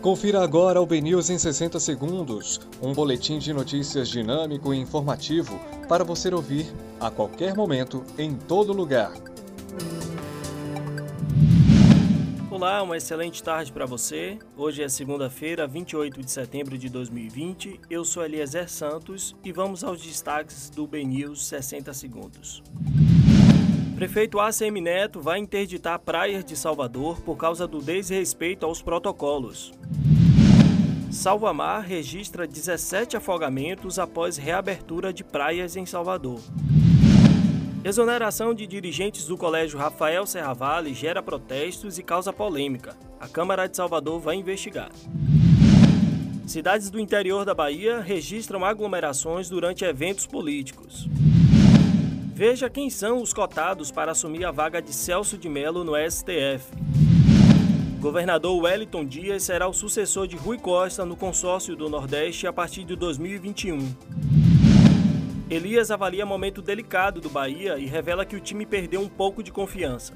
Confira agora o BNews em 60 segundos, um boletim de notícias dinâmico e informativo para você ouvir a qualquer momento, em todo lugar. Olá, uma excelente tarde para você. Hoje é segunda-feira, 28 de setembro de 2020. Eu sou Eliezer Santos e vamos aos destaques do BNews 60 segundos. Prefeito ACM Neto vai interditar praias de Salvador por causa do desrespeito aos protocolos. Salvamar registra 17 afogamentos após reabertura de praias em Salvador. Exoneração de dirigentes do Colégio Rafael Serravalli gera protestos e causa polêmica. A Câmara de Salvador vai investigar. Cidades do interior da Bahia registram aglomerações durante eventos políticos. Veja quem são os cotados para assumir a vaga de Celso de Mello no STF. Governador Wellington Dias será o sucessor de Rui Costa no consórcio do Nordeste a partir de 2021. Elias avalia momento delicado do Bahia e revela que o time perdeu um pouco de confiança.